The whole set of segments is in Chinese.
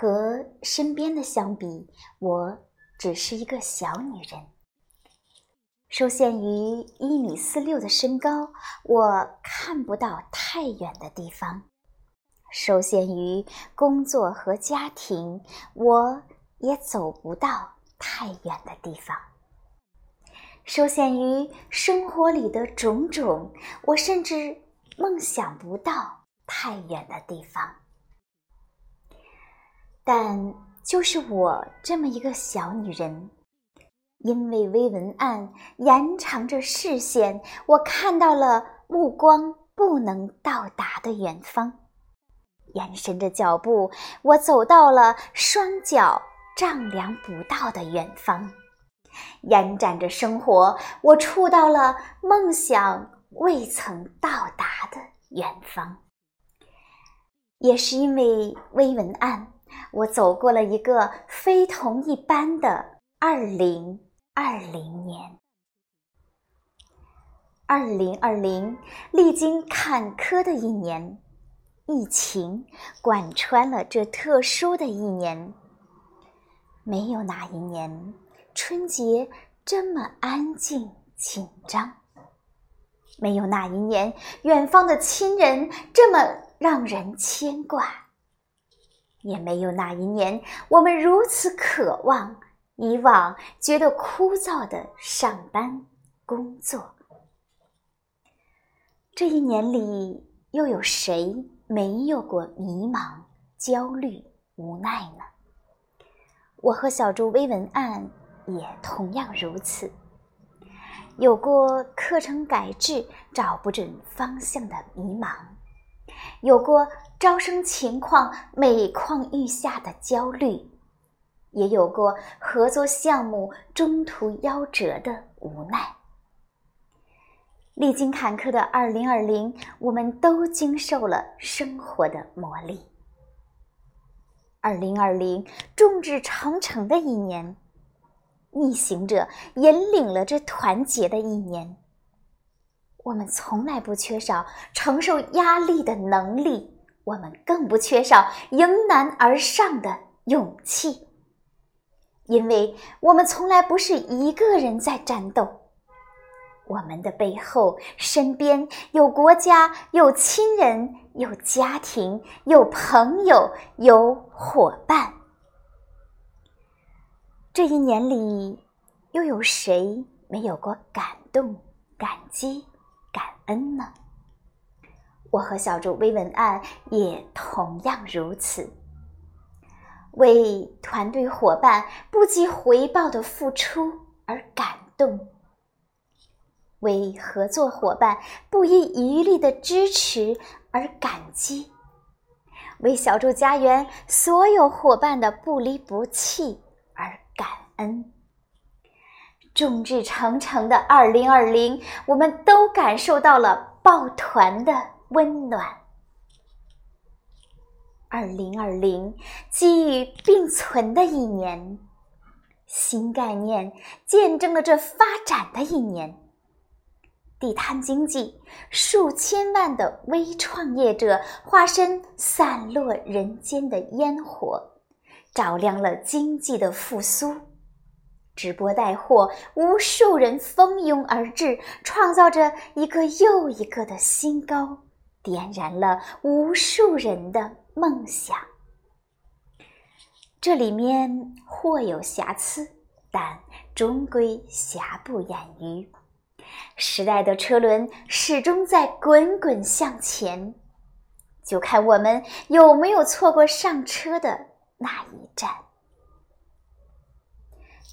和身边的相比，我只是一个小女人。受限于一米四六的身高，我看不到太远的地方；受限于工作和家庭，我也走不到太远的地方；受限于生活里的种种，我甚至梦想不到太远的地方。但就是我这么一个小女人，因为微文案延长着视线，我看到了目光不能到达的远方；延伸着脚步，我走到了双脚丈量不到的远方；延展着生活，我触到了梦想未曾到达的远方。也是因为微文案。我走过了一个非同一般的二零二零年。二零二零历经坎坷的一年，疫情贯穿了这特殊的一年。没有哪一年春节这么安静紧张，没有哪一年远方的亲人这么让人牵挂。也没有那一年，我们如此渴望以往觉得枯燥的上班工作。这一年里，又有谁没有过迷茫、焦虑、无奈呢？我和小猪微文案也同样如此，有过课程改制找不准方向的迷茫。有过招生情况每况愈下的焦虑，也有过合作项目中途夭折的无奈。历经坎坷的二零二零，我们都经受了生活的磨砺。二零二零众志成城的一年，逆行者引领了这团结的一年。我们从来不缺少承受压力的能力，我们更不缺少迎难而上的勇气。因为我们从来不是一个人在战斗，我们的背后、身边有国家、有亲人、有家庭、有朋友、有伙伴。这一年里，又有谁没有过感动、感激？感恩呢？我和小猪微文案也同样如此，为团队伙伴不计回报的付出而感动，为合作伙伴不遗余力的支持而感激，为小猪家园所有伙伴的不离不弃而感恩。众志成城的二零二零，我们都感受到了抱团的温暖。二零二零，机遇并存的一年，新概念见证了这发展的一年。地摊经济，数千万的微创业者化身散落人间的烟火，照亮了经济的复苏。直播带货，无数人蜂拥而至，创造着一个又一个的新高，点燃了无数人的梦想。这里面或有瑕疵，但终归瑕不掩瑜。时代的车轮始终在滚滚向前，就看我们有没有错过上车的那一站。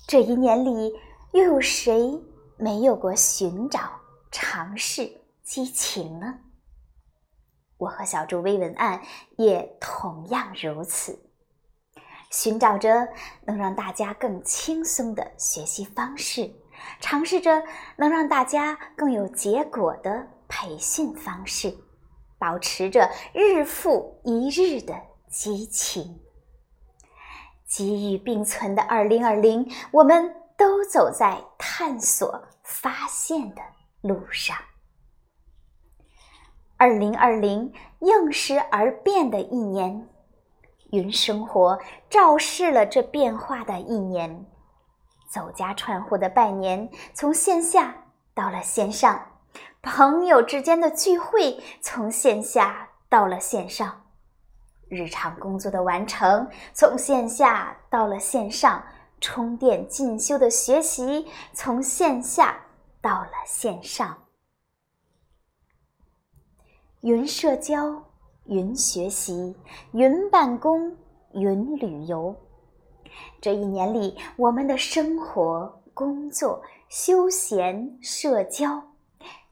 这一年里，又有谁没有过寻找、尝试、激情呢？我和小猪微文案也同样如此，寻找着能让大家更轻松的学习方式，尝试着能让大家更有结果的培训方式，保持着日复一日的激情。机遇并存的二零二零，我们都走在探索、发现的路上。二零二零应时而变的一年，云生活昭示了这变化的一年。走家串户的拜年从线下到了线上，朋友之间的聚会从线下到了线上，日常工作的完成从线下到了线上，充电进修的学习从线下到了线上。云社交，云学习，云办公，云旅游。这一年里，我们的生活、工作、休闲、社交，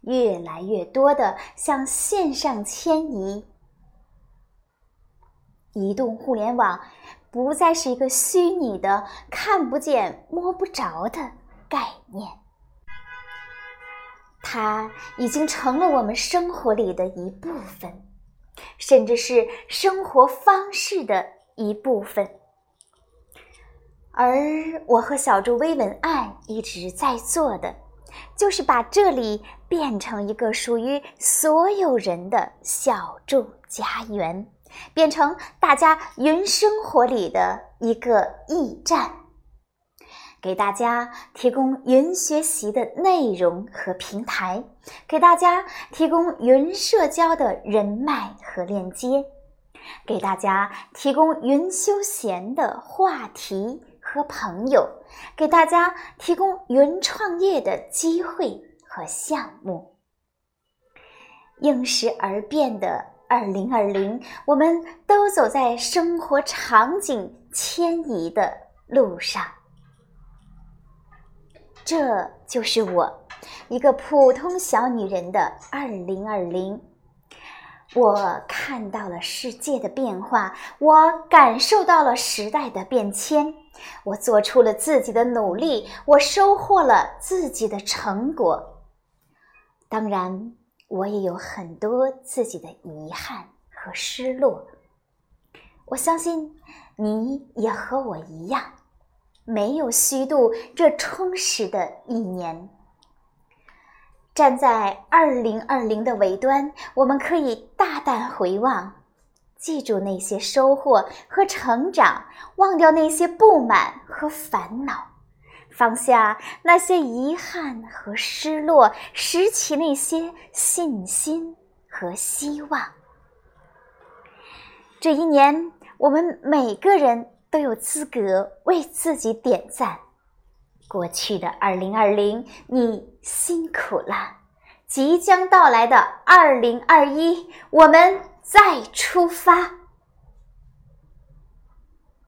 越来越多的向线上迁移。移动互联网不再是一个虚拟的、看不见、摸不着的概念。它已经成了我们生活里的一部分，甚至是生活方式的一部分。而我和小猪微文案一直在做的，就是把这里变成一个属于所有人的小猪家园，变成大家云生活里的一个驿站。给大家提供云学习的内容和平台，给大家提供云社交的人脉和链接，给大家提供云休闲的话题和朋友，给大家提供云创业的机会和项目。应时而变的二零二零，我们都走在生活场景迁移的路上。这就是我，一个普通小女人的二零二零。我看到了世界的变化，我感受到了时代的变迁，我做出了自己的努力，我收获了自己的成果。当然，我也有很多自己的遗憾和失落。我相信你也和我一样。没有虚度这充实的一年。站在二零二零的尾端，我们可以大胆回望，记住那些收获和成长，忘掉那些不满和烦恼，放下那些遗憾和失落，拾起那些信心和希望。这一年，我们每个人。都有资格为自己点赞。过去的二零二零，你辛苦了。即将到来的二零二一，我们再出发。